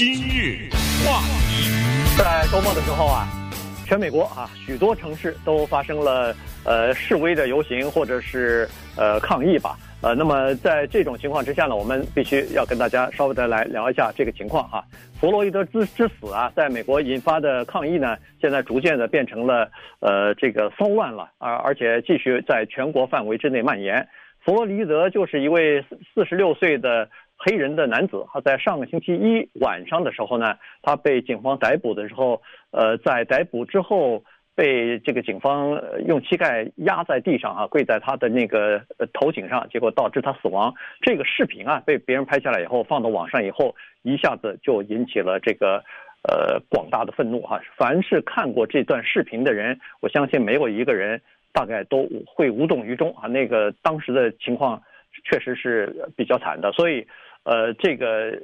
今日话题，在周末的时候啊，全美国啊许多城市都发生了呃示威的游行或者是呃抗议吧。呃，那么在这种情况之下呢，我们必须要跟大家稍微的来聊一下这个情况哈。弗洛伊德之之死啊，在美国引发的抗议呢，现在逐渐的变成了呃这个骚乱了啊，而且继续在全国范围之内蔓延。弗洛伊德就是一位四四十六岁的黑人的男子，他在上个星期一晚上的时候呢，他被警方逮捕的时候，呃，在逮捕之后。被这个警方用膝盖压在地上啊，跪在他的那个头颈上，结果导致他死亡。这个视频啊，被别人拍下来以后放到网上以后，一下子就引起了这个呃广大的愤怒哈。凡是看过这段视频的人，我相信没有一个人大概都会无动于衷啊。那个当时的情况确实是比较惨的，所以呃这个。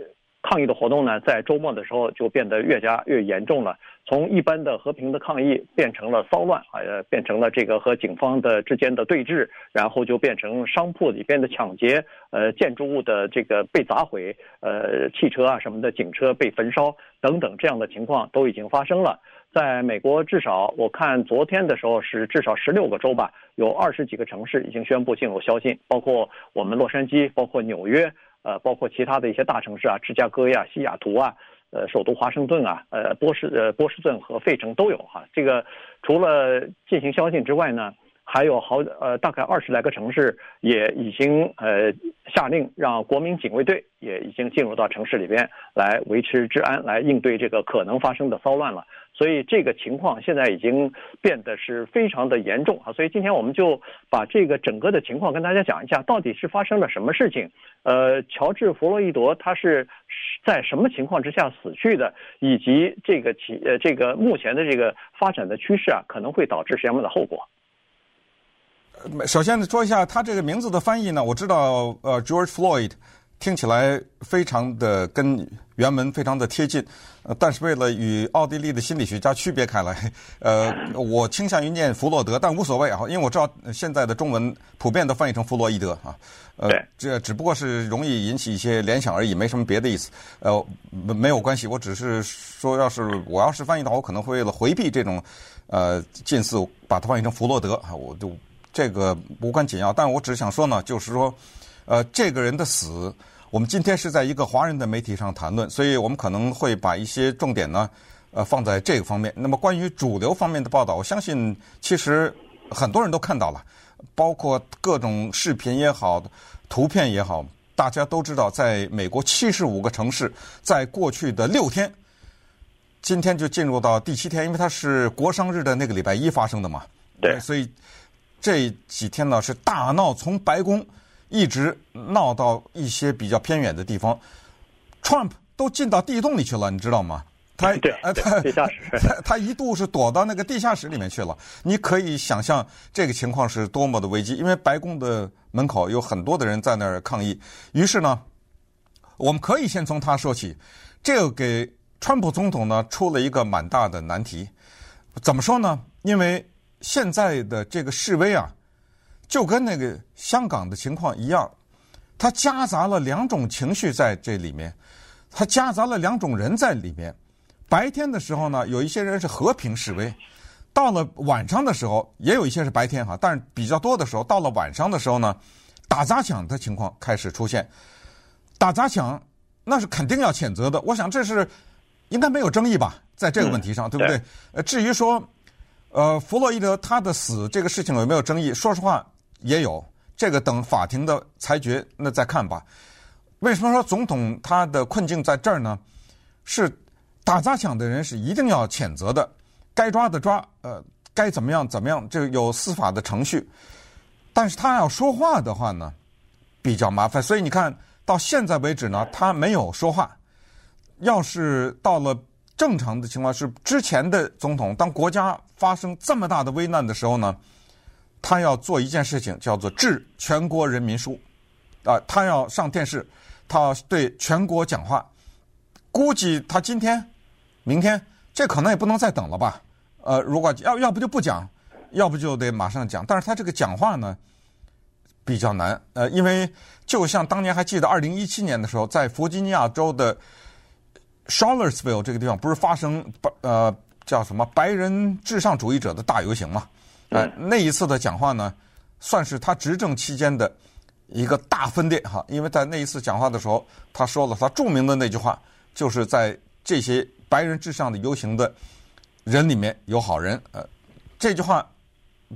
抗议的活动呢，在周末的时候就变得越加越严重了，从一般的和平的抗议变成了骚乱，呃，变成了这个和警方的之间的对峙，然后就变成商铺里边的抢劫，呃，建筑物的这个被砸毁，呃，汽车啊什么的警车被焚烧等等这样的情况都已经发生了。在美国，至少我看昨天的时候是至少十六个州吧，有二十几个城市已经宣布进入宵禁，包括我们洛杉矶，包括纽约。呃，包括其他的一些大城市啊，芝加哥呀、西雅图啊，呃，首都华盛顿啊，呃，波士呃波士顿和费城都有哈。这个除了进行宵禁之外呢，还有好呃大概二十来个城市也已经呃下令让国民警卫队也已经进入到城市里边来维持治安，来应对这个可能发生的骚乱了。所以这个情况现在已经变得是非常的严重啊！所以今天我们就把这个整个的情况跟大家讲一下，到底是发生了什么事情？呃，乔治·弗洛伊德他是在什么情况之下死去的？以及这个其呃这个目前的这个发展的趋势啊，可能会导致什么样的后果？首先说一下他这个名字的翻译呢，我知道呃，George Floyd。听起来非常的跟原文非常的贴近，呃，但是为了与奥地利的心理学家区别开来，呃，我倾向于念弗洛德，但无所谓啊，因为我知道现在的中文普遍都翻译成弗洛伊德啊，呃，这只不过是容易引起一些联想而已，没什么别的意思，呃，没有关系，我只是说，要是我要是翻译的话，我可能会为了回避这种呃近似，把它翻译成弗洛德啊，我就这个无关紧要，但我只是想说呢，就是说。呃，这个人的死，我们今天是在一个华人的媒体上谈论，所以我们可能会把一些重点呢，呃，放在这个方面。那么关于主流方面的报道，我相信其实很多人都看到了，包括各种视频也好，图片也好，大家都知道，在美国七十五个城市，在过去的六天，今天就进入到第七天，因为它是国殇日的那个礼拜一发生的嘛。对，所以这几天呢是大闹，从白宫。一直闹到一些比较偏远的地方，Trump 都进到地洞里去了，你知道吗？他呃他地下室，他 他一度是躲到那个地下室里面去了。你可以想象这个情况是多么的危机，因为白宫的门口有很多的人在那儿抗议。于是呢，我们可以先从他说起，这个给川普总统呢出了一个蛮大的难题。怎么说呢？因为现在的这个示威啊。就跟那个香港的情况一样，它夹杂了两种情绪在这里面，它夹杂了两种人在里面。白天的时候呢，有一些人是和平示威；到了晚上的时候，也有一些是白天哈，但是比较多的时候，到了晚上的时候呢，打砸抢的情况开始出现。打砸抢那是肯定要谴责的，我想这是应该没有争议吧，在这个问题上，对不对？呃，至于说，呃，弗洛伊德他的死这个事情有没有争议？说实话。也有这个等法庭的裁决，那再看吧。为什么说总统他的困境在这儿呢？是打砸抢的人是一定要谴责的，该抓的抓，呃，该怎么样怎么样，这有司法的程序。但是他要说话的话呢，比较麻烦。所以你看到现在为止呢，他没有说话。要是到了正常的情况，是之前的总统，当国家发生这么大的危难的时候呢？他要做一件事情，叫做致全国人民书，啊、他要上电视，他要对全国讲话。估计他今天、明天，这可能也不能再等了吧？呃，如果要要不就不讲，要不就得马上讲。但是他这个讲话呢，比较难，呃，因为就像当年还记得二零一七年的时候，在弗吉尼亚州的 Charlottesville 这个地方不是发生呃叫什么白人至上主义者的大游行嘛？呃，那一次的讲话呢，算是他执政期间的一个大分裂哈，因为在那一次讲话的时候，他说了他著名的那句话，就是在这些白人至上的游行的人里面有好人。呃，这句话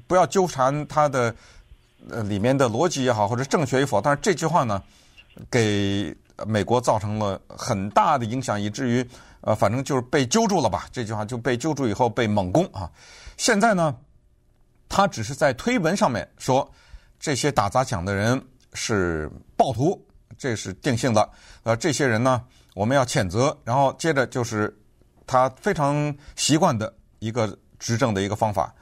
不要纠缠他的呃里面的逻辑也好，或者正确与否，但是这句话呢，给。美国造成了很大的影响，以至于呃，反正就是被揪住了吧？这句话就被揪住以后被猛攻啊！现在呢，他只是在推文上面说这些打砸抢的人是暴徒，这是定性的。呃，这些人呢，我们要谴责。然后接着就是他非常习惯的一个执政的一个方法，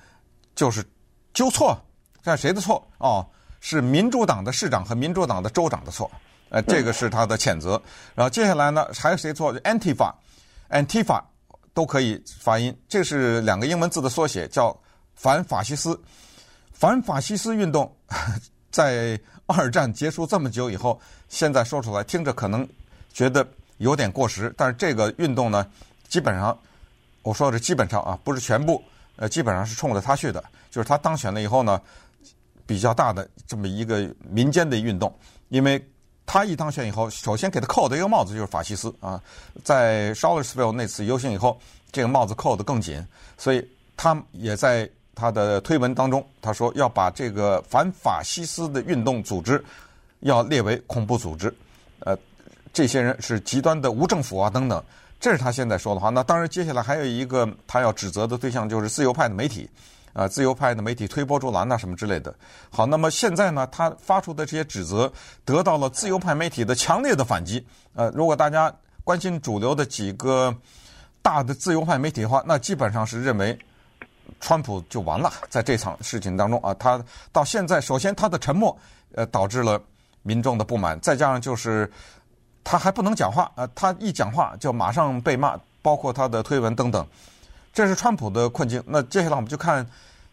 就是纠错，看谁的错？哦，是民主党的市长和民主党的州长的错。呃，这个是他的谴责。然后接下来呢，还有谁错？Antifa，Antifa 都可以发音。这是两个英文字的缩写，叫反法西斯。反法西斯运动 在二战结束这么久以后，现在说出来听着可能觉得有点过时，但是这个运动呢，基本上我说的是基本上啊，不是全部，呃，基本上是冲着他去的。就是他当选了以后呢，比较大的这么一个民间的运动，因为。他一当选以后，首先给他扣的一个帽子就是法西斯啊，在 Charlottesville 那次游行以后，这个帽子扣得更紧，所以他也在他的推文当中，他说要把这个反法西斯的运动组织要列为恐怖组织，呃，这些人是极端的无政府啊等等，这是他现在说的话。那当然，接下来还有一个他要指责的对象就是自由派的媒体。啊，自由派的媒体推波助澜呐，什么之类的。好，那么现在呢，他发出的这些指责得到了自由派媒体的强烈的反击。呃，如果大家关心主流的几个大的自由派媒体的话，那基本上是认为川普就完了，在这场事情当中啊，他到现在，首先他的沉默，呃，导致了民众的不满，再加上就是他还不能讲话，呃，他一讲话就马上被骂，包括他的推文等等，这是川普的困境。那接下来我们就看。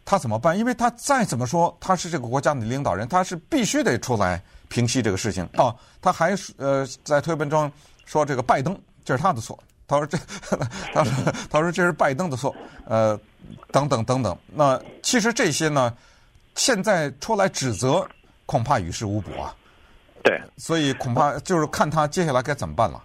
他怎么办？因为他再怎么说，他是这个国家的领导人，他是必须得出来平息这个事情 哦。他还呃在推文中说这个拜登这是他的错，他说这他说他说这是拜登的错，呃等等等等。那其实这些呢，现在出来指责恐怕于事无补啊。对，所以恐怕就是看他接下来该怎么办了。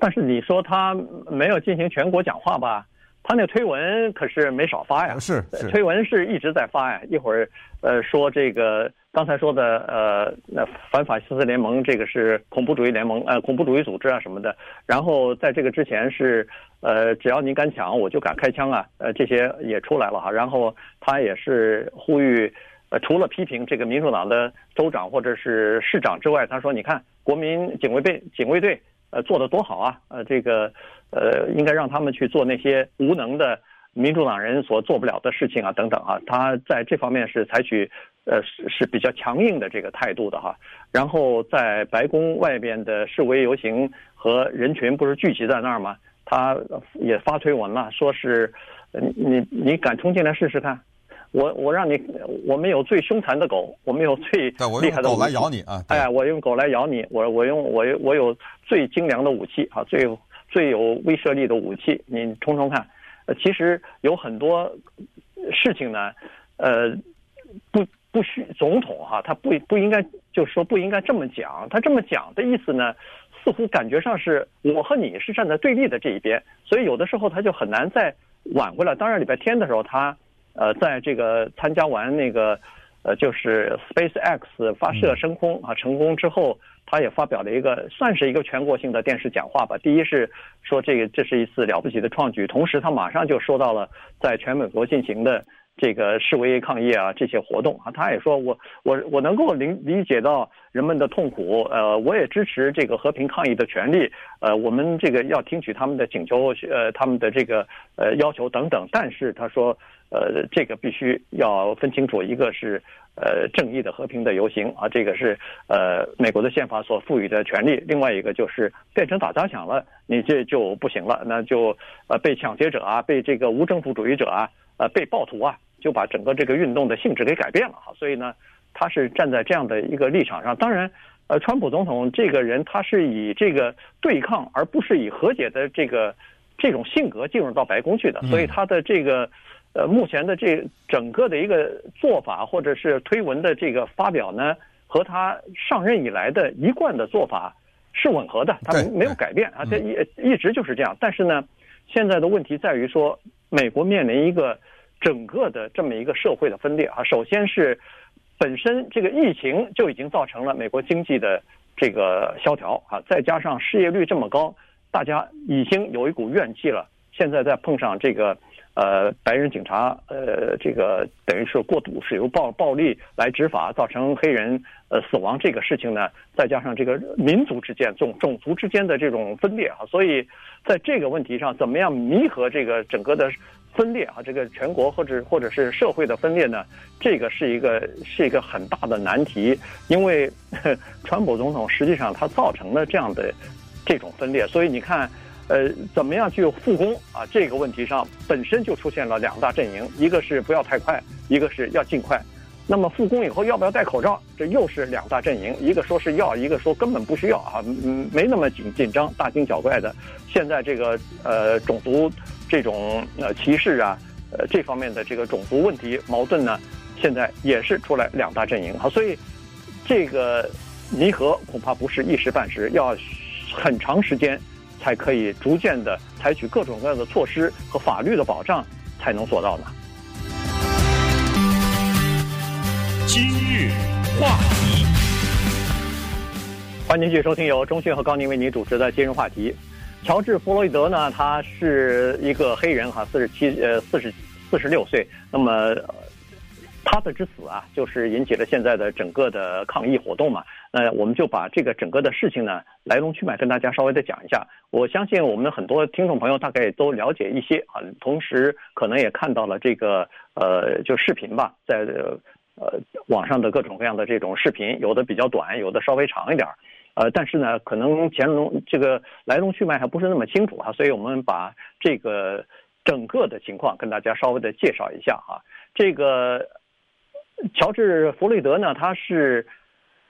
但是你说他没有进行全国讲话吧？他那推文可是没少发呀，是，是推文是一直在发呀。一会儿呃说这个刚才说的呃那反法西斯联盟这个是恐怖主义联盟呃恐怖主义组织啊什么的。然后在这个之前是呃只要你敢抢我就敢开枪啊呃这些也出来了哈。然后他也是呼吁呃除了批评这个民主党的州长或者是市长之外，他说你看国民警卫队警卫队呃做的多好啊呃这个。呃，应该让他们去做那些无能的民主党人所做不了的事情啊，等等啊，他在这方面是采取呃是是比较强硬的这个态度的哈。然后在白宫外边的示威游行和人群不是聚集在那儿吗？他也发推文了，说是你你敢冲进来试试看，我我让你，我们有最凶残的狗，我们有最厉害的狗来咬你啊！哎，我用狗来咬你，我我用我我有最精良的武器啊，最。最有威慑力的武器，你冲冲看。呃，其实有很多事情呢，呃，不不需总统哈，他不不应该就是说不应该这么讲。他这么讲的意思呢，似乎感觉上是我和你是站在对立的这一边，所以有的时候他就很难再挽回来。当然，礼拜天的时候，他呃，在这个参加完那个呃，就是 SpaceX 发射升空啊成功之后。他也发表了一个算是一个全国性的电视讲话吧。第一是说这个这是一次了不起的创举，同时他马上就说到了在全美国进行的这个示威抗议啊这些活动啊。他也说我我我能够理理解到人们的痛苦，呃，我也支持这个和平抗议的权利，呃，我们这个要听取他们的请求，呃，他们的这个呃要求等等。但是他说，呃，这个必须要分清楚，一个是。呃，正义的、和平的游行啊，这个是呃美国的宪法所赋予的权利。另外一个就是变成打砸抢了，你这就不行了，那就呃被抢劫者啊，被这个无政府主义者啊，呃被暴徒啊，就把整个这个运动的性质给改变了哈。所以呢，他是站在这样的一个立场上。当然，呃，川普总统这个人他是以这个对抗而不是以和解的这个这种性格进入到白宫去的，所以他的这个呃目前的这整个的一个做法或者是推文的这个发表呢，和他上任以来的一贯的做法是吻合的，他没有改变啊，这一一直就是这样。但是呢，现在的问题在于说，美国面临一个整个的这么一个社会的分裂啊，首先是。本身这个疫情就已经造成了美国经济的这个萧条啊，再加上失业率这么高，大家已经有一股怨气了。现在再碰上这个呃白人警察呃这个等于是过度使用暴暴力来执法，造成黑人呃死亡这个事情呢，再加上这个民族之间种种族之间的这种分裂啊，所以在这个问题上，怎么样弥合这个整个的？分裂啊，这个全国或者或者是社会的分裂呢，这个是一个是一个很大的难题，因为 川普总统实际上他造成了这样的这种分裂，所以你看，呃，怎么样去复工啊？这个问题上本身就出现了两大阵营，一个是不要太快，一个是要尽快。那么复工以后要不要戴口罩？这又是两大阵营，一个说是要，一个说根本不需要啊，嗯，没那么紧紧张，大惊小怪的。现在这个呃种族这种呃歧视啊，呃这方面的这个种族问题矛盾呢，现在也是出来两大阵营啊，所以这个弥合恐怕不是一时半时，要很长时间才可以逐渐的采取各种各样的措施和法律的保障才能做到呢。今日话题，欢迎继续收听由中讯和高宁为您主持的今日话题。乔治·弗洛伊德呢，他是一个黑人哈，四十七呃四十四十六岁。那么他的之死啊，就是引起了现在的整个的抗议活动嘛。那我们就把这个整个的事情呢，来龙去脉跟大家稍微的讲一下。我相信我们很多听众朋友大概也都了解一些啊，同时可能也看到了这个呃就视频吧，在。呃，网上的各种各样的这种视频，有的比较短，有的稍微长一点，呃，但是呢，可能前龙这个来龙去脉还不是那么清楚啊，所以我们把这个整个的情况跟大家稍微的介绍一下哈。这个乔治·弗雷德呢，他是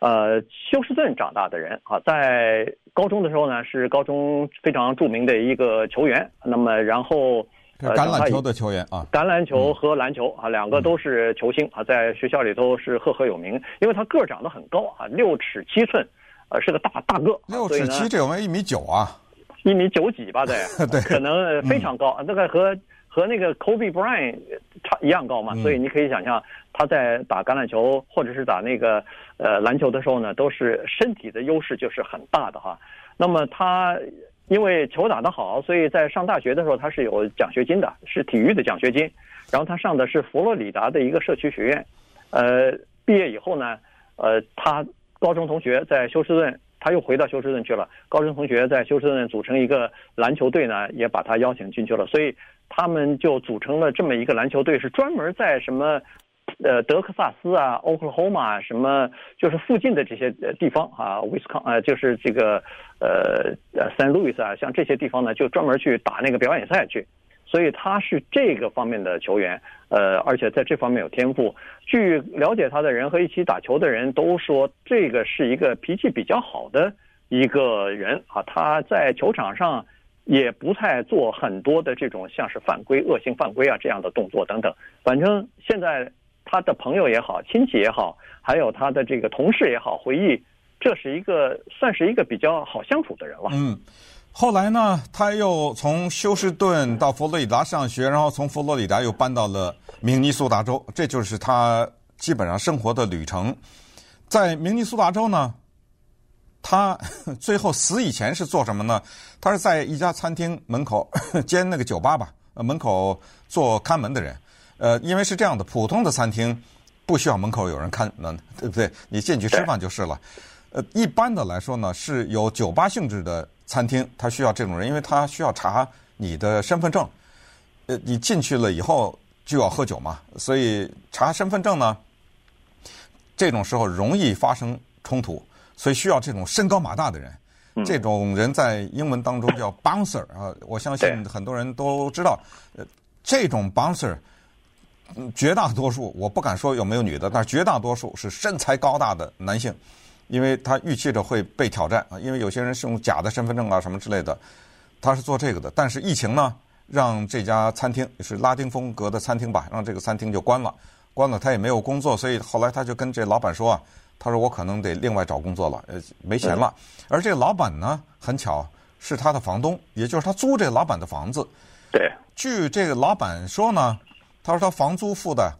呃休斯顿长大的人啊，在高中的时候呢，是高中非常著名的一个球员，那么然后。橄榄球的球员啊，橄榄球和篮球啊，两个都是球星啊，在学校里头是赫赫有名，因为他个儿长得很高啊，六尺七寸，呃，是个大大个。六尺七，这有没有一米九啊？一米九几吧，对，对，可能非常高，那个和和那个 Kobe Bryant 差一样高嘛，所以你可以想象他在打橄榄球或者是打那个呃篮球的时候呢，都是身体的优势就是很大的哈。那么他。因为球打得好，所以在上大学的时候他是有奖学金的，是体育的奖学金。然后他上的是佛罗里达的一个社区学院。呃，毕业以后呢，呃，他高中同学在休斯顿，他又回到休斯顿去了。高中同学在休斯顿组成一个篮球队呢，也把他邀请进去了。所以他们就组成了这么一个篮球队，是专门在什么。呃，德克萨斯啊，奥克拉荷马什么，就是附近的这些地方啊，威斯康呃，就是这个呃呃，圣路易斯啊，像这些地方呢，就专门去打那个表演赛去。所以他是这个方面的球员，呃，而且在这方面有天赋。据了解他的人和一起打球的人都说，这个是一个脾气比较好的一个人啊。他在球场上也不太做很多的这种像是犯规、恶性犯规啊这样的动作等等。反正现在。他的朋友也好，亲戚也好，还有他的这个同事也好，回忆，这是一个算是一个比较好相处的人了。嗯，后来呢，他又从休斯顿到佛罗里达上学，然后从佛罗里达又搬到了明尼苏达州，这就是他基本上生活的旅程。在明尼苏达州呢，他 最后死以前是做什么呢？他是在一家餐厅门口 兼那个酒吧吧，门口做看门的人。呃，因为是这样的，普通的餐厅不需要门口有人看门，对不对？你进去吃饭就是了。呃，一般的来说呢，是有酒吧性质的餐厅，他需要这种人，因为他需要查你的身份证。呃，你进去了以后就要喝酒嘛，所以查身份证呢，这种时候容易发生冲突，所以需要这种身高马大的人。这种人在英文当中叫 bouncer 啊，我相信很多人都知道。呃，这种 bouncer。绝大多数我不敢说有没有女的，但是绝大多数是身材高大的男性。因为他预期着会被挑战啊，因为有些人是用假的身份证啊什么之类的，他是做这个的。但是疫情呢，让这家餐厅是拉丁风格的餐厅吧，让这个餐厅就关了，关了他也没有工作，所以后来他就跟这老板说啊，他说我可能得另外找工作了，呃，没钱了。而这个老板呢，很巧是他的房东，也就是他租这个老板的房子。对，据这个老板说呢，他说他房租付的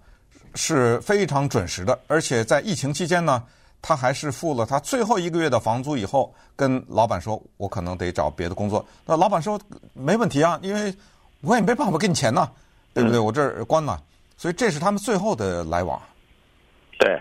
是非常准时的，而且在疫情期间呢。他还是付了他最后一个月的房租以后，跟老板说：“我可能得找别的工作。”那老板说：“没问题啊，因为我也没办法给你钱呢，对不对？我这儿关了。”所以这是他们最后的来往。对，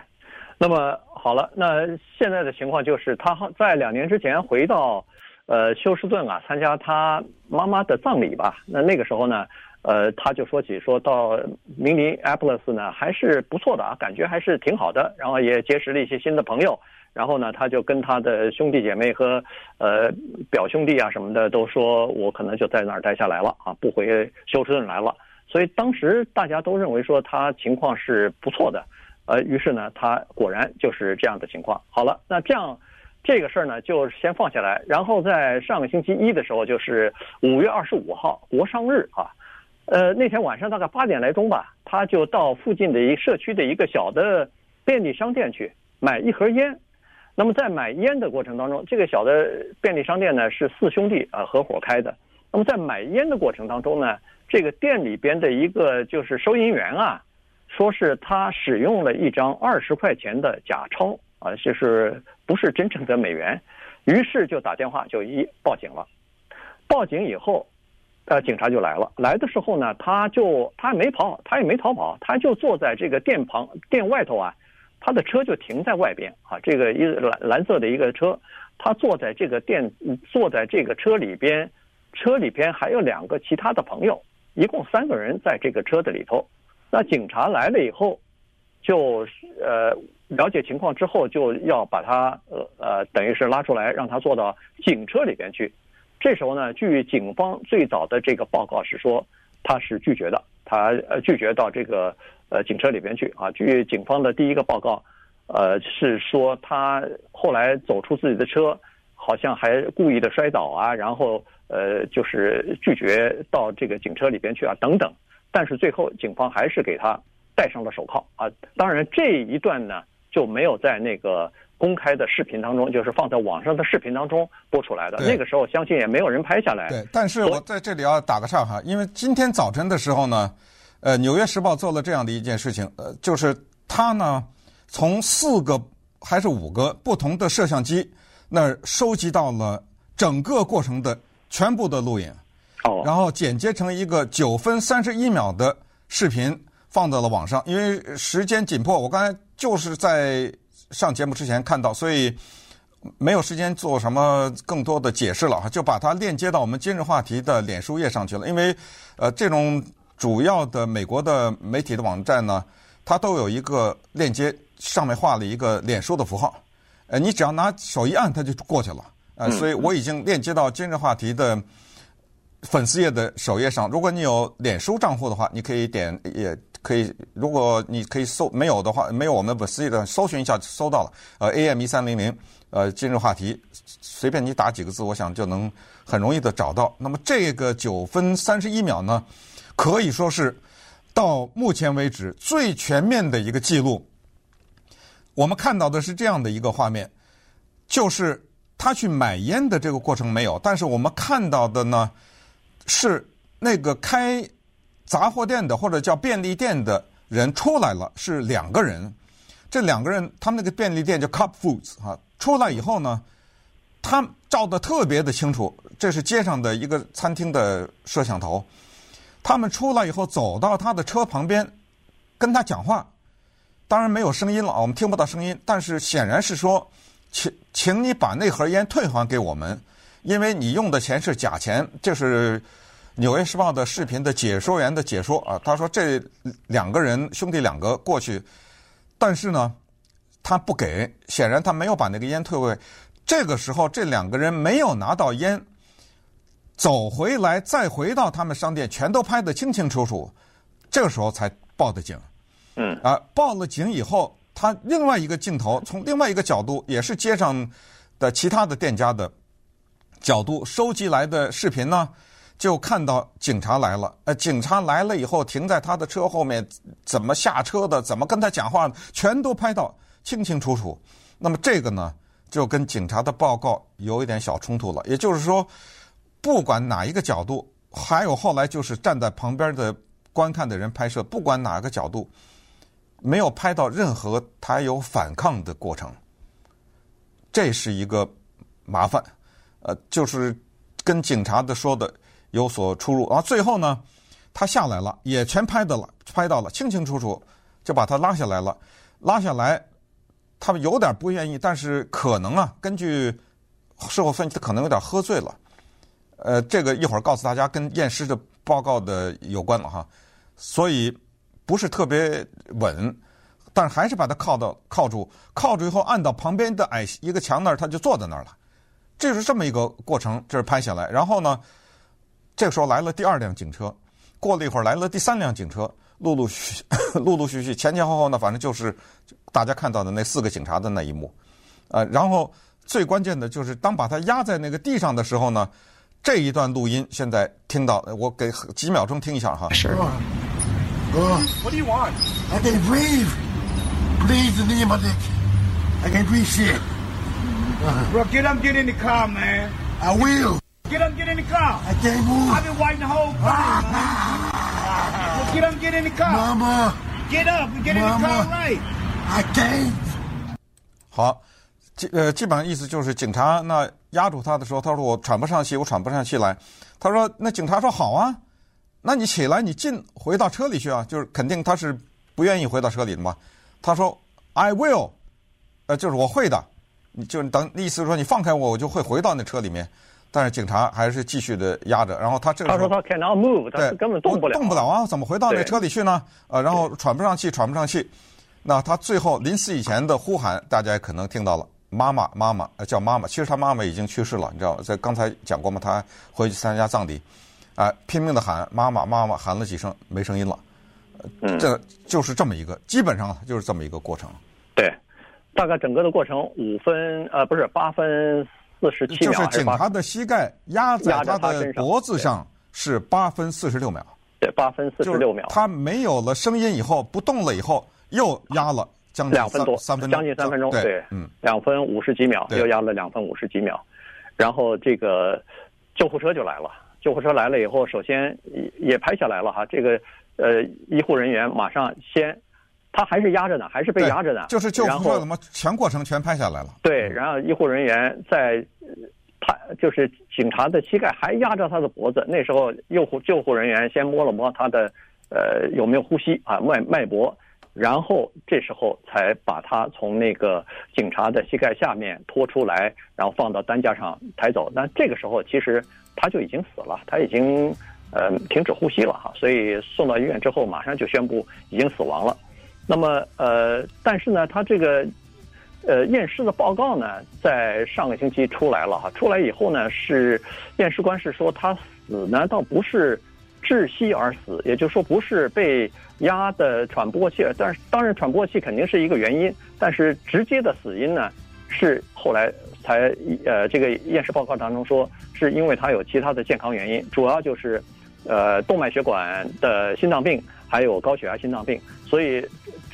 那么好了，那现在的情况就是他在两年之前回到呃休斯顿啊，参加他妈妈的葬礼吧。那那个时候呢？呃，他就说起说到明尼阿波利斯呢，还是不错的啊，感觉还是挺好的。然后也结识了一些新的朋友。然后呢，他就跟他的兄弟姐妹和呃表兄弟啊什么的都说，我可能就在那儿待下来了啊，不回休斯顿来了。所以当时大家都认为说他情况是不错的。呃，于是呢，他果然就是这样的情况。好了，那这样这个事儿呢，就先放下来。然后在上个星期一的时候，就是五月二十五号国殤日啊。呃，那天晚上大概八点来钟吧，他就到附近的一社区的一个小的便利商店去买一盒烟。那么在买烟的过程当中，这个小的便利商店呢是四兄弟啊合伙开的。那么在买烟的过程当中呢，这个店里边的一个就是收银员啊，说是他使用了一张二十块钱的假钞啊，就是不是真正的美元，于是就打电话就一报警了。报警以后。呃，警察就来了。来的时候呢，他就他没跑，他也没逃跑，他就坐在这个店旁店外头啊，他的车就停在外边啊。这个一蓝蓝色的一个车，他坐在这个店，坐在这个车里边，车里边还有两个其他的朋友，一共三个人在这个车的里头。那警察来了以后，就呃了解情况之后，就要把他呃呃等于是拉出来，让他坐到警车里边去。这时候呢，据警方最早的这个报告是说，他是拒绝的，他呃拒绝到这个呃警车里边去啊。据警方的第一个报告，呃是说他后来走出自己的车，好像还故意的摔倒啊，然后呃就是拒绝到这个警车里边去啊等等。但是最后警方还是给他戴上了手铐啊。当然这一段呢就没有在那个。公开的视频当中，就是放在网上的视频当中播出来的。那个时候，相信也没有人拍下来。对，但是我在这里要打个岔哈，因为今天早晨的时候呢，呃，《纽约时报》做了这样的一件事情，呃，就是他呢从四个还是五个不同的摄像机那儿收集到了整个过程的全部的录影，哦，然后剪接成一个九分三十一秒的视频放到了网上。因为时间紧迫，我刚才就是在。上节目之前看到，所以没有时间做什么更多的解释了，就把它链接到我们今日话题的脸书页上去了。因为呃，这种主要的美国的媒体的网站呢，它都有一个链接，上面画了一个脸书的符号，呃，你只要拿手一按，它就过去了。呃，所以我已经链接到今日话题的粉丝页的首页上。如果你有脸书账户的话，你可以点也。可以，如果你可以搜没有的话，没有我们粉丝页的，搜寻一下就搜到了。呃，AM 一三零零，呃，今日话题，随便你打几个字，我想就能很容易的找到。那么这个九分三十一秒呢，可以说是到目前为止最全面的一个记录。我们看到的是这样的一个画面，就是他去买烟的这个过程没有，但是我们看到的呢是那个开。杂货店的或者叫便利店的人出来了，是两个人。这两个人，他们那个便利店叫 Cup Foods 啊。出来以后呢，他照得特别的清楚，这是街上的一个餐厅的摄像头。他们出来以后，走到他的车旁边，跟他讲话。当然没有声音了，我们听不到声音。但是显然是说，请请你把那盒烟退还给我们，因为你用的钱是假钱，这是。《纽约时报》的视频的解说员的解说啊，他说这两个人兄弟两个过去，但是呢，他不给，显然他没有把那个烟退回。这个时候，这两个人没有拿到烟，走回来再回到他们商店，全都拍得清清楚楚。这个时候才报的警。嗯。啊，报了警以后，他另外一个镜头从另外一个角度，也是街上的其他的店家的角度收集来的视频呢，就看到警察来了。呃，警察来了以后，停在他的车后面，怎么下车的，怎么跟他讲话，全都拍到清清楚楚。那么这个呢，就跟警察的报告有一点小冲突了。也就是说，不管哪一个角度，还有后来就是站在旁边的观看的人拍摄，不管哪个角度。没有拍到任何他有反抗的过程，这是一个麻烦，呃，就是跟警察的说的有所出入。然后最后呢，他下来了，也全拍到了，拍到了清清楚楚，就把他拉下来了。拉下来，他们有点不愿意，但是可能啊，根据事后分析，他可能有点喝醉了。呃，这个一会儿告诉大家，跟验尸的报告的有关了哈，所以。不是特别稳，但还是把他靠到靠住，靠住以后按到旁边的矮一个墙那儿，他就坐在那儿了。这是这么一个过程，这是拍下来。然后呢，这个时候来了第二辆警车，过了一会儿来了第三辆警车，陆陆续 陆陆续续前前后后呢，反正就是大家看到的那四个警察的那一幕。呃，然后最关键的就是当把他压在那个地上的时候呢，这一段录音现在听到，我给几秒钟听一下哈。是。Uh, what do you want? I can't breathe. Please, the name of it. I can't breathe shit. Uh, Bro, get up, get in the car, man. I will. Get up, get in the car. I can't move. I've been waiting the whole time, man. get up, get in the car. Mama. Get up and get Mama, in the car right. I can't. 好，基呃基本上意思就是警察那压住他的时候，他说我喘不上气，我喘不上气来。他说那警察说好啊。那你起来，你进回到车里去啊！就是肯定他是不愿意回到车里的嘛。他说：“I will，呃，就是我会的。你就等意思是说你放开我，我就会回到那车里面。但是警察还是继续的压着。然后他这个时候他说他 cannot move，他根本动不了，动不了啊！怎么回到那车里去呢？呃，然后喘不上气，喘不上气。那他最后临死以前的呼喊，大家也可能听到了：妈妈，妈妈，叫妈妈。其实他妈妈已经去世了，你知道？在刚才讲过吗，他回去参加葬礼。”啊！拼命的喊妈妈妈妈，喊了几声没声音了，嗯，这就是这么一个，基本上就是这么一个过程。对，大概整个的过程五分呃不是八分四十七秒，就是警察的膝盖压在他的脖子上是八分四十六秒。对，八分四十六秒。他没有了声音以后，不动了以后，又压了将近两分多，三分将近三分钟。对，嗯，两分五十几秒，又压了两分五十几秒，然后这个救护车就来了。救护车来了以后，首先也也拍下来了哈。这个呃，医护人员马上先，他还是压着呢，还是被压着呢。就是救护车怎么全过程全拍下来了？对，然后医护人员在他就是警察的膝盖还压着他的脖子。那时候，救护救护人员先摸了摸他的呃有没有呼吸啊脉脉搏，然后这时候才把他从那个警察的膝盖下面拖出来，然后放到担架上抬走。那这个时候其实。他就已经死了，他已经呃停止呼吸了哈，所以送到医院之后，马上就宣布已经死亡了。那么呃，但是呢，他这个呃验尸的报告呢，在上个星期出来了哈，出来以后呢，是验尸官是说他死呢倒不是窒息而死，也就是说不是被压的喘不过气，但是当然喘不过气肯定是一个原因，但是直接的死因呢是后来。才呃，这个验尸报告当中说，是因为他有其他的健康原因，主要就是，呃，动脉血管的心脏病，还有高血压心脏病，所以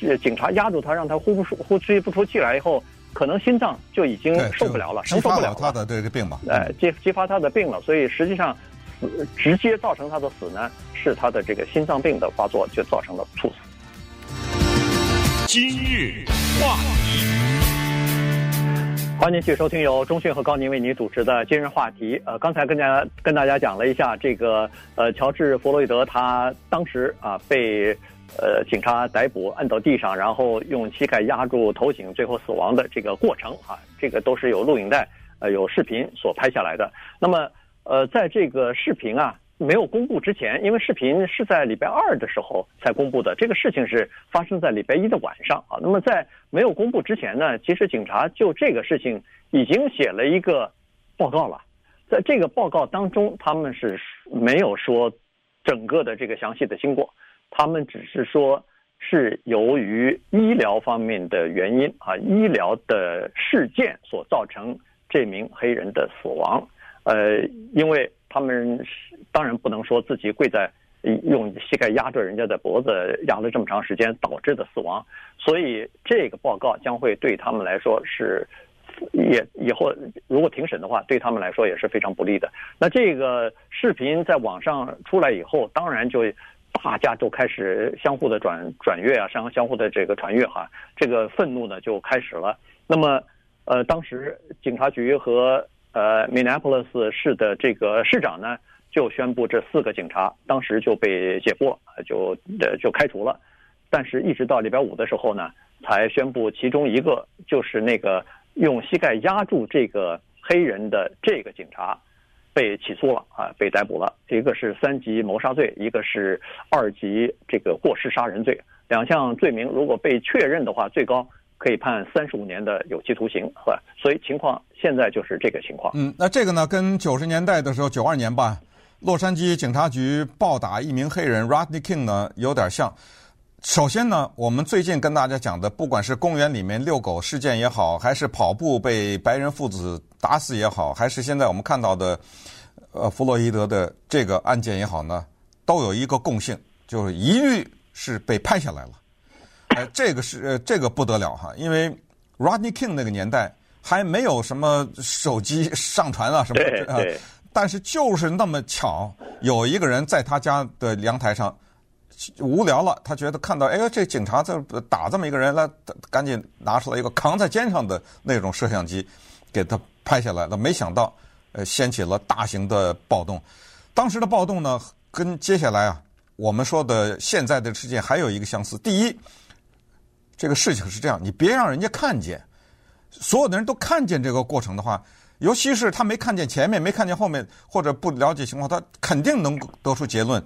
这警察压住他，让他呼不出呼吸不出气来以后，可能心脏就已经受不了了，承受不了了他的这个病嘛，哎，激激发他的病了，所以实际上，直接造成他的死呢，是他的这个心脏病的发作就造成了猝死。今日话题。欢迎继续收听由中讯和高宁为您主持的今日话题。呃，刚才跟大家跟大家讲了一下这个呃，乔治·弗洛伊德他当时啊被呃警察逮捕，按到地上，然后用膝盖压住头颈，最后死亡的这个过程啊，这个都是有录影带呃有视频所拍下来的。那么呃，在这个视频啊。没有公布之前，因为视频是在礼拜二的时候才公布的，这个事情是发生在礼拜一的晚上啊。那么在没有公布之前呢，其实警察就这个事情已经写了一个报告了，在这个报告当中，他们是没有说整个的这个详细的经过，他们只是说是由于医疗方面的原因啊，医疗的事件所造成这名黑人的死亡。呃，因为他们当然不能说自己跪在用膝盖压着人家的脖子压了这么长时间导致的死亡，所以这个报告将会对他们来说是也以后如果庭审的话，对他们来说也是非常不利的。那这个视频在网上出来以后，当然就。大家都开始相互的转转阅啊，相相互的这个传阅哈，这个愤怒呢就开始了。那么，呃，当时警察局和呃 Minneapolis 市的这个市长呢，就宣布这四个警察当时就被解雇，就呃就开除了。但是，一直到礼拜五的时候呢，才宣布其中一个就是那个用膝盖压住这个黑人的这个警察。被起诉了啊，被逮捕了。一个是三级谋杀罪，一个是二级这个过失杀人罪。两项罪名如果被确认的话，最高可以判三十五年的有期徒刑，是吧？所以情况现在就是这个情况。嗯，那这个呢，跟九十年代的时候，九二年吧，洛杉矶警察局暴打一名黑人 Rodney King 呢，有点像。首先呢，我们最近跟大家讲的，不管是公园里面遛狗事件也好，还是跑步被白人父子打死也好，还是现在我们看到的，呃，弗洛伊德的这个案件也好呢，都有一个共性，就是一律是被拍下来了。哎，这个是呃，这个不得了哈，因为 Rodney King 那个年代还没有什么手机上传啊什么的，啊，但是就是那么巧，有一个人在他家的阳台上。无聊了，他觉得看到，哎呀，这警察在打这么一个人，来 赶紧拿出来一个扛在肩上的那种摄像机，给他拍下来了。没想到，呃，掀起了大型的暴动。当时的暴动呢，跟接下来啊我们说的现在的事件还有一个相似。第一，这个事情是这样，你别让人家看见，所有的人都看见这个过程的话，尤其是他没看见前面，没看见后面，或者不了解情况，他肯定能得出结论。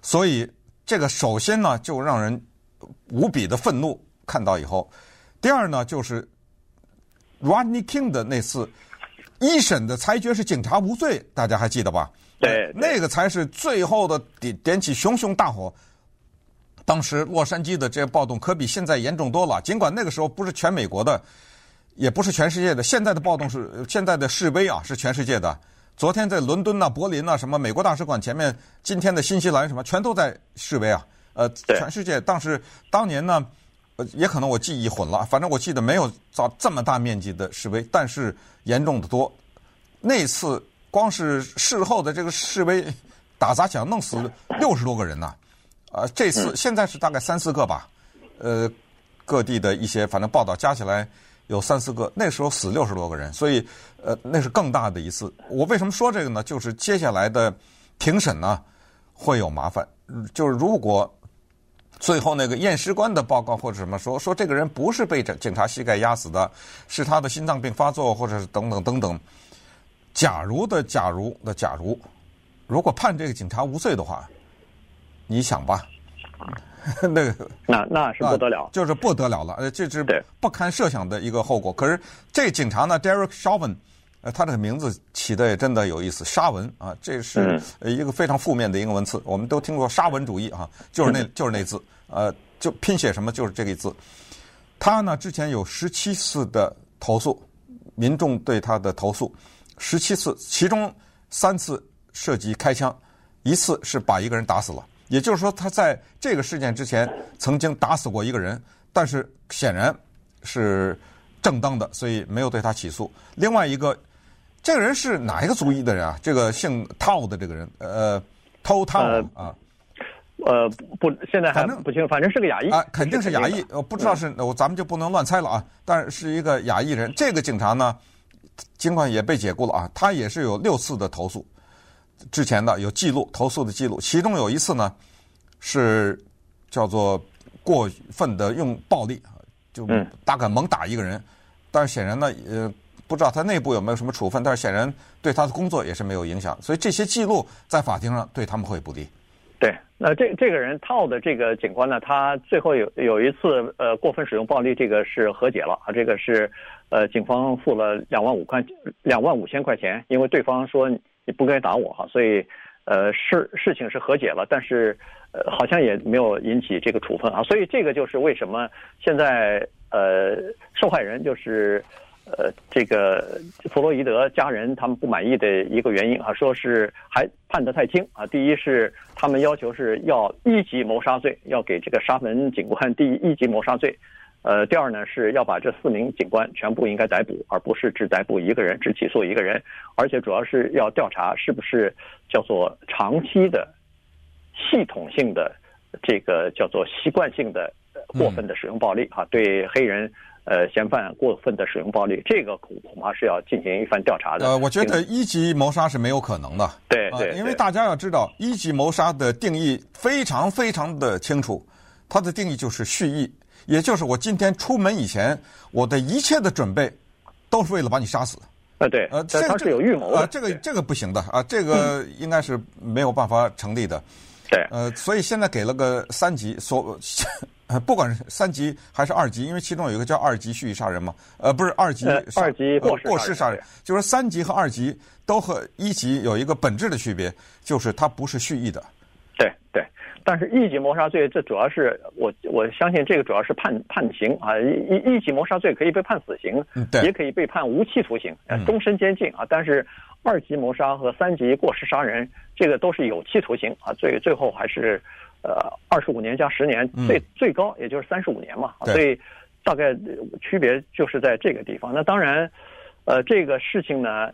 所以。这个首先呢，就让人无比的愤怒。看到以后，第二呢，就是 Rodney King 的那次一审的裁决是警察无罪，大家还记得吧？对，那个才是最后的点点起熊熊大火。当时洛杉矶的这个暴动可比现在严重多了。尽管那个时候不是全美国的，也不是全世界的，现在的暴动是现在的示威啊，是全世界的。昨天在伦敦呐、柏林呐，什么美国大使馆前面，今天的新西兰什么，全都在示威啊。呃，全世界当时当年呢，呃，也可能我记忆混了，反正我记得没有造这么大面积的示威，但是严重的多。那次光是事后的这个示威，打砸抢弄死六十多个人呐。呃，这次现在是大概三四个吧。呃，各地的一些反正报道加起来。有三四个，那时候死六十多个人，所以，呃，那是更大的一次。我为什么说这个呢？就是接下来的庭审呢会有麻烦。就是如果最后那个验尸官的报告或者什么说说这个人不是被警察膝盖压死的，是他的心脏病发作，或者是等等等等。假如的假如的假如，如果判这个警察无罪的话，你想吧。那个，那那是不得了，就是不得了了，呃，这是不堪设想的一个后果。可是这警察呢，Derek Chauvin，呃，他这个名字起的也真的有意思，沙文啊，这是一个非常负面的英文词，我们都听过沙文主义啊，就是那就是那字，呃，就拼写什么就是这个字。他呢之前有十七次的投诉，民众对他的投诉，十七次，其中三次涉及开枪，一次是把一个人打死了。也就是说，他在这个事件之前曾经打死过一个人，但是显然是正当的，所以没有对他起诉。另外一个，这个人是哪一个族裔的人啊？这个姓陶的这个人，呃，陶陶啊，呃，不，现在还不清，反正是个亚裔啊，肯定是亚裔。我不知道是，我咱们就不能乱猜了啊。但是是一个亚裔人。这个警察呢，尽管也被解雇了啊，他也是有六次的投诉。之前的有记录投诉的记录，其中有一次呢，是叫做过分的用暴力，就大概猛打一个人，但是显然呢，呃，不知道他内部有没有什么处分，但是显然对他的工作也是没有影响，所以这些记录在法庭上对他们会不利。对，那这这个人套的这个警官呢，他最后有有一次呃过分使用暴力，这个是和解了啊，这个是呃警方付了两万五块两万五千块钱，因为对方说。你不该打我哈，所以，呃，事事情是和解了，但是呃，好像也没有引起这个处分啊。所以这个就是为什么现在呃，受害人就是呃，这个弗洛伊德家人他们不满意的一个原因啊，说是还判得太轻啊。第一是他们要求是要一级谋杀罪，要给这个沙门警官第一一级谋杀罪。呃，第二呢是要把这四名警官全部应该逮捕，而不是只逮捕一个人，只起诉一个人，而且主要是要调查是不是叫做长期的、系统性的这个叫做习惯性的过分的使用暴力啊，对黑人呃嫌犯过分的使用暴力，这个恐恐怕是要进行一番调查的。呃，我觉得一级谋杀是没有可能的。对对，因为大家要知道，一级谋杀的定义非常非常的清楚，它的定义就是蓄意。也就是我今天出门以前，我的一切的准备，都是为了把你杀死。啊，对，呃，这个是有预谋的。啊，这个这个不行的啊，这个应该是没有办法成立的。对，呃，所以现在给了个三级，所 不管是三级还是二级，因为其中有一个叫二级蓄意杀人嘛，呃，不是二级，二级过过失杀人，就是三级和二级都和一级有一个本质的区别，就是它不是蓄意的。对对。但是一级谋杀罪，这主要是我我相信这个主要是判判刑啊，一一级谋杀罪可以被判死刑，也可以被判无期徒刑，终身监禁啊。但是二级谋杀和三级过失杀人，这个都是有期徒刑啊，最最后还是呃二十五年加十年，最最高也就是三十五年嘛。所以大概区别就是在这个地方。那当然，呃，这个事情呢，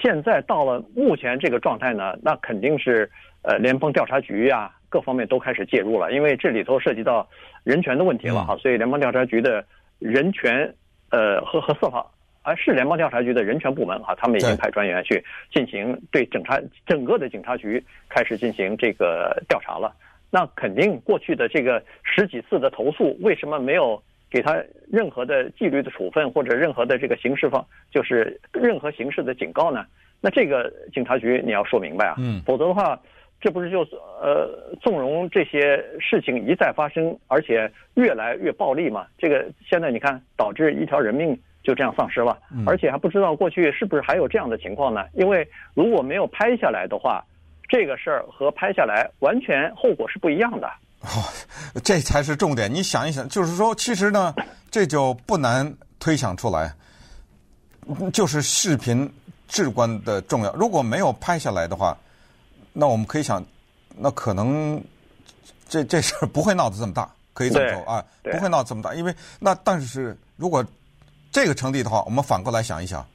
现在到了目前这个状态呢，那肯定是呃联邦调查局呀。各方面都开始介入了，因为这里头涉及到人权的问题了哈，所以联邦调查局的人权呃和和司法，而是联邦调查局的人权部门哈，他们已经派专员去进行对警察整个的警察局开始进行这个调查了。那肯定过去的这个十几次的投诉，为什么没有给他任何的纪律的处分或者任何的这个刑事方，就是任何形式的警告呢？那这个警察局你要说明白啊，嗯，否则的话。这不是就是呃纵容这些事情一再发生，而且越来越暴力嘛？这个现在你看，导致一条人命就这样丧失了，而且还不知道过去是不是还有这样的情况呢？因为如果没有拍下来的话，这个事儿和拍下来完全后果是不一样的。哦，这才是重点。你想一想，就是说，其实呢，这就不难推想出来，就是视频至关的重要。如果没有拍下来的话。那我们可以想，那可能这这事儿不会闹得这么大，可以这么说啊，不会闹得这么大，因为那但是如果这个成立的话，我们反过来想一想，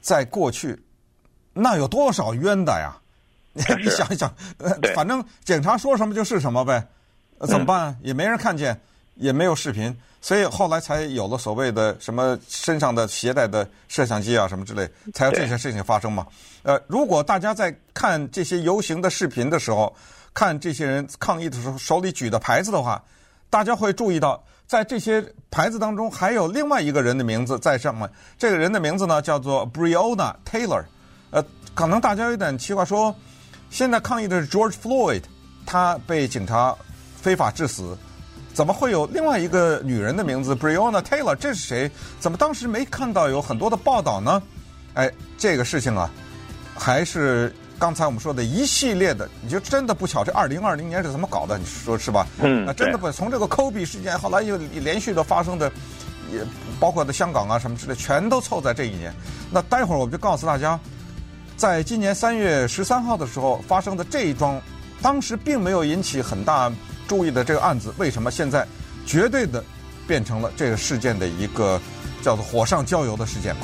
在过去那有多少冤的呀？你想一想，反正警察说什么就是什么呗，怎么办？也没人看见，也没有视频。所以后来才有了所谓的什么身上的携带的摄像机啊什么之类，才有这些事情发生嘛。呃，如果大家在看这些游行的视频的时候，看这些人抗议的时候手里举的牌子的话，大家会注意到，在这些牌子当中还有另外一个人的名字在上面。这个人的名字呢叫做 Breonna Taylor。呃，可能大家有点奇怪，说现在抗议的是 George Floyd，他被警察非法致死。怎么会有另外一个女人的名字 Breonna Taylor？这是谁？怎么当时没看到有很多的报道呢？哎，这个事情啊，还是刚才我们说的一系列的，你就真的不巧，这二零二零年是怎么搞的？你说是吧？嗯，那真的不从这个 Kobe 事件，后来又连续的发生的，也包括在香港啊什么之类，全都凑在这一年。那待会儿我们就告诉大家，在今年三月十三号的时候发生的这一桩，当时并没有引起很大。注意的这个案子，为什么现在绝对的变成了这个事件的一个叫做火上浇油的事件吗？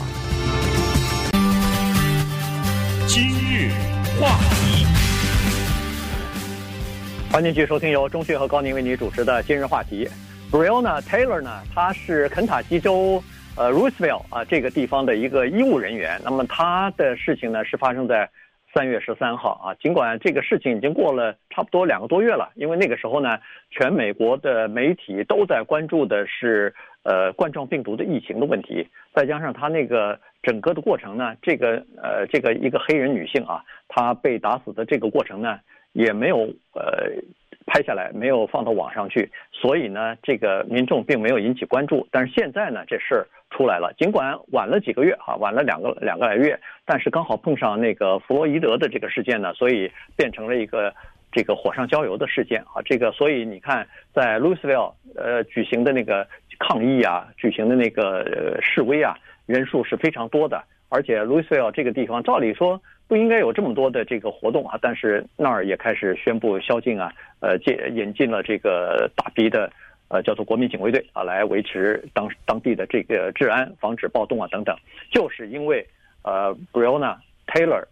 今日话题，欢迎继续收听由钟迅和高宁为您主持的今日话题。Breonna Taylor 呢，他是肯塔基州呃 Roosevelt 啊这个地方的一个医务人员。那么他的事情呢，是发生在。三月十三号啊，尽管这个事情已经过了差不多两个多月了，因为那个时候呢，全美国的媒体都在关注的是呃冠状病毒的疫情的问题，再加上他那个整个的过程呢，这个呃这个一个黑人女性啊，她被打死的这个过程呢，也没有呃拍下来，没有放到网上去，所以呢，这个民众并没有引起关注。但是现在呢，这事儿出来了。尽管晚了几个月啊，晚了两个两个来月，但是刚好碰上那个弗洛伊德的这个事件呢，所以变成了一个这个火上浇油的事件啊。这个所以你看，在路易斯维尔呃举行的那个抗议啊，举行的那个呃示威啊，人数是非常多的。而且路易斯维尔这个地方，照理说不应该有这么多的这个活动啊，但是那儿也开始宣布宵禁啊，呃，进引进了这个大批的呃叫做国民警卫队啊，来维持当当地的这个治安，防止暴动啊等等。就是因为呃，Breonna Taylor，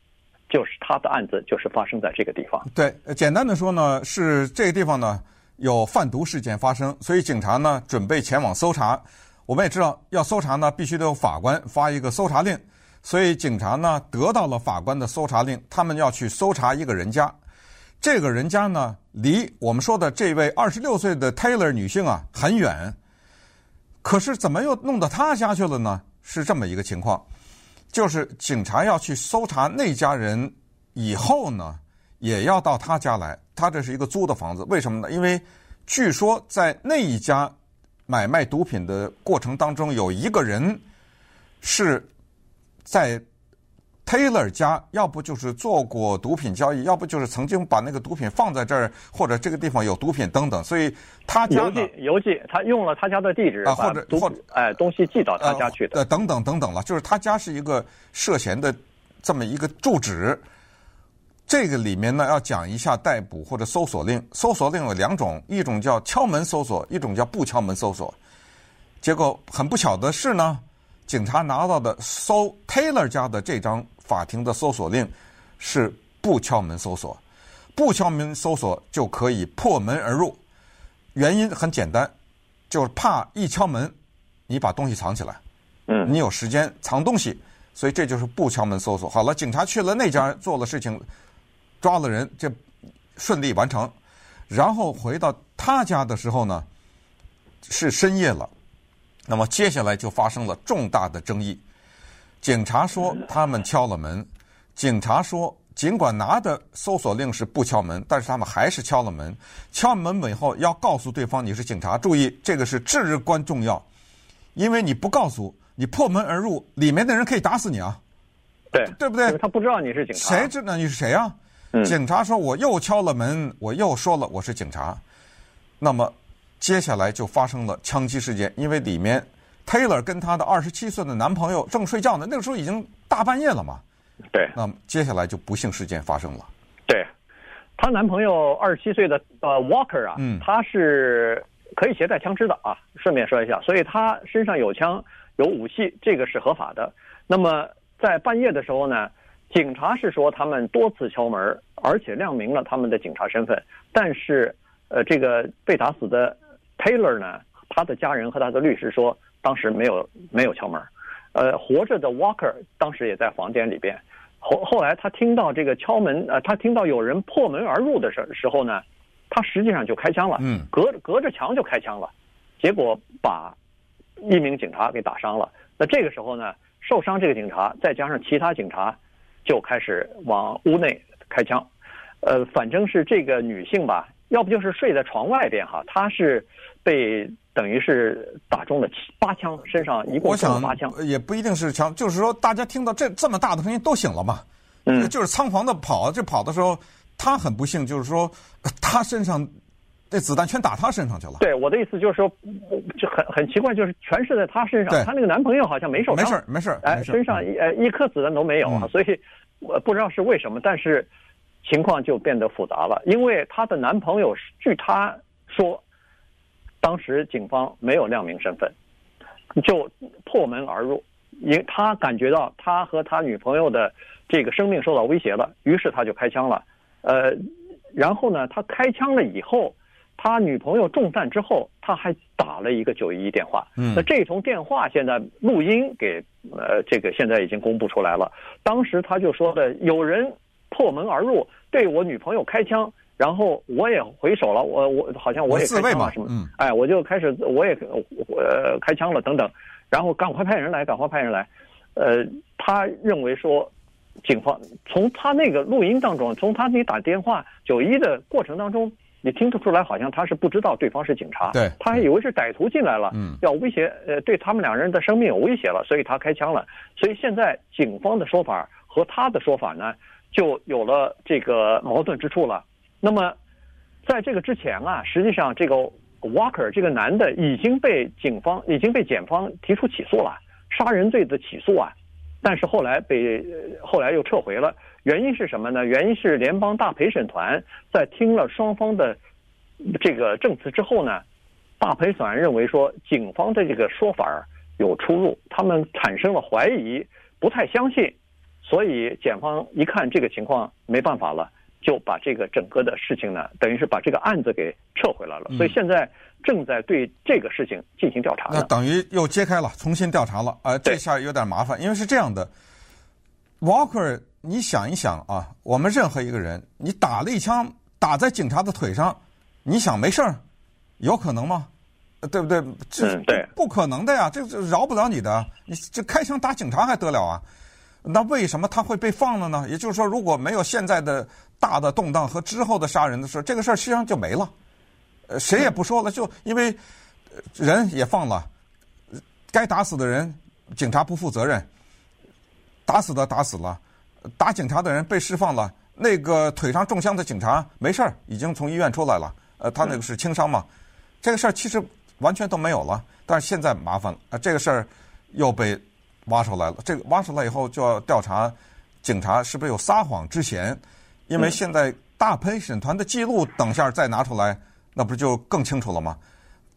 就是他的案子就是发生在这个地方。对，简单的说呢，是这个地方呢有贩毒事件发生，所以警察呢准备前往搜查。我们也知道，要搜查呢必须得有法官发一个搜查令。所以警察呢得到了法官的搜查令，他们要去搜查一个人家。这个人家呢离我们说的这位二十六岁的 Taylor 女性啊很远。可是怎么又弄到她家去了呢？是这么一个情况，就是警察要去搜查那家人以后呢，也要到他家来。他这是一个租的房子，为什么呢？因为据说在那一家买卖毒品的过程当中，有一个人是。在 Taylor 家，要不就是做过毒品交易，要不就是曾经把那个毒品放在这儿，或者这个地方有毒品等等。所以他家邮寄邮寄，他用了他家的地址啊，或者或者哎东西寄到他家去的，呃等等等等了。就是他家是一个涉嫌的这么一个住址。这个里面呢，要讲一下逮捕或者搜索令。搜索令有两种，一种叫敲门搜索，一种叫不敲门搜索。结果很不巧的是呢。警察拿到的搜 Taylor 家的这张法庭的搜索令是不敲门搜索，不敲门搜索就可以破门而入。原因很简单，就是怕一敲门，你把东西藏起来，嗯，你有时间藏东西，所以这就是不敲门搜索。好了，警察去了那家做了事情，抓了人，这顺利完成。然后回到他家的时候呢，是深夜了。那么接下来就发生了重大的争议。警察说他们敲了门，警察说尽管拿的搜索令是不敲门，但是他们还是敲了门。敲门以后要告诉对方你是警察，注意这个是至关重要，因为你不告诉，你破门而入，里面的人可以打死你啊。对，对不对？他不知道你是警察。谁知道你是谁啊？嗯。警察说我又敲了门，我又说了我是警察，那么。接下来就发生了枪击事件，因为里面 Taylor 跟她的二十七岁的男朋友正睡觉呢，那个时候已经大半夜了嘛。对。那么接下来就不幸事件发生了。对，她男朋友二十七岁的呃 Walker 啊，嗯，他是可以携带枪支的啊，顺便说一下，所以他身上有枪有武器，这个是合法的。那么在半夜的时候呢，警察是说他们多次敲门，而且亮明了他们的警察身份，但是呃，这个被打死的。Taylor 呢，他的家人和他的律师说，当时没有没有敲门，呃，活着的 Walker 当时也在房间里边。后后来他听到这个敲门，呃，他听到有人破门而入的时时候呢，他实际上就开枪了，嗯，隔隔着墙就开枪了，结果把一名警察给打伤了。那这个时候呢，受伤这个警察再加上其他警察就开始往屋内开枪，呃，反正是这个女性吧。要不就是睡在床外边哈，她是被等于是打中了七八枪，身上一共中了八枪，也不一定是枪，就是说大家听到这这么大的声音都醒了嘛，嗯，就是仓皇的跑，这跑的时候他很不幸，就是说他身上那子弹全打他身上去了。对，我的意思就是说，就很很奇怪，就是全是在他身上，他那个男朋友好像没受伤，没事没事，哎，身上一呃一颗子弹都没有啊，嗯，所以我不知道是为什么，但是。情况就变得复杂了，因为她的男朋友据她说，当时警方没有亮明身份，就破门而入，因他感觉到他和他女朋友的这个生命受到威胁了，于是他就开枪了。呃，然后呢，他开枪了以后，他女朋友中弹之后，他还打了一个九一一电话。嗯，那这通电话现在录音给呃这个现在已经公布出来了。当时他就说的有人。破门而入，对我女朋友开枪，然后我也回手了，我我好像我也开枪了什么，嗯，哎，我就开始我也呃开枪了等等，然后赶快派人来，赶快派人来，呃，他认为说，警方从他那个录音当中，从他那打电话九一的过程当中，你听得出来，好像他是不知道对方是警察，对，他还以为是歹徒进来了，嗯，要威胁，呃，对他们两人的生命有威胁了，所以他开枪了。所以现在警方的说法和他的说法呢，就有了这个矛盾之处了。那么，在这个之前啊，实际上这个 Walker 这个男的已经被警方已经被检方提出起诉了，杀人罪的起诉啊，但是后来被后来又撤回了。原因是什么呢？原因是联邦大陪审团在听了双方的这个证词之后呢，大陪审团认为说警方的这个说法有出入，他们产生了怀疑，不太相信，所以检方一看这个情况没办法了，就把这个整个的事情呢，等于是把这个案子给撤回来了。所以现在正在对这个事情进行调查。那等于又揭开了，重新调查了。呃，这下有点麻烦，因为是这样的，Walker。你想一想啊，我们任何一个人，你打了一枪打在警察的腿上，你想没事儿，有可能吗？对不对？这不可能的呀，这这饶不了你的。你这开枪打警察还得了啊？那为什么他会被放了呢？也就是说，如果没有现在的大的动荡和之后的杀人的事，这个事儿实际上就没了。呃，谁也不说了，就因为人也放了，该打死的人，警察不负责任，打死的打死了。打警察的人被释放了，那个腿上中枪的警察没事儿，已经从医院出来了。呃，他那个是轻伤嘛，这个事儿其实完全都没有了。但是现在麻烦了，呃，这个事儿又被挖出来了。这个挖出来以后就要调查警察是不是有撒谎之嫌，因为现在大陪审团的记录等下再拿出来，那不就更清楚了吗？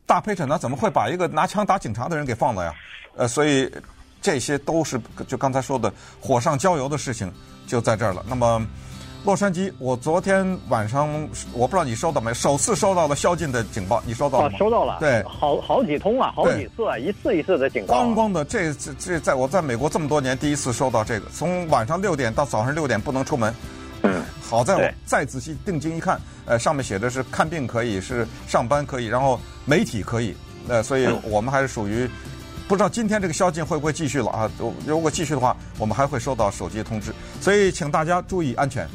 大陪审团怎么会把一个拿枪打警察的人给放了呀？呃，所以。这些都是就刚才说的火上浇油的事情，就在这儿了。那么，洛杉矶，我昨天晚上我不知道你收到没，首次收到了宵禁的警报，你收到了吗？啊，收到了。对，好好几通啊，好几次啊，一次一次的警报。咣咣的，这这这，在我在美国这么多年，第一次收到这个，从晚上六点到早上六点不能出门。嗯，好在我再仔细定睛一看，呃，上面写的是看病可以，是上班可以，然后媒体可以，呃，所以我们还是属于。不知道今天这个宵禁会不会继续了啊？如果继续的话，我们还会收到手机通知，所以请大家注意安全。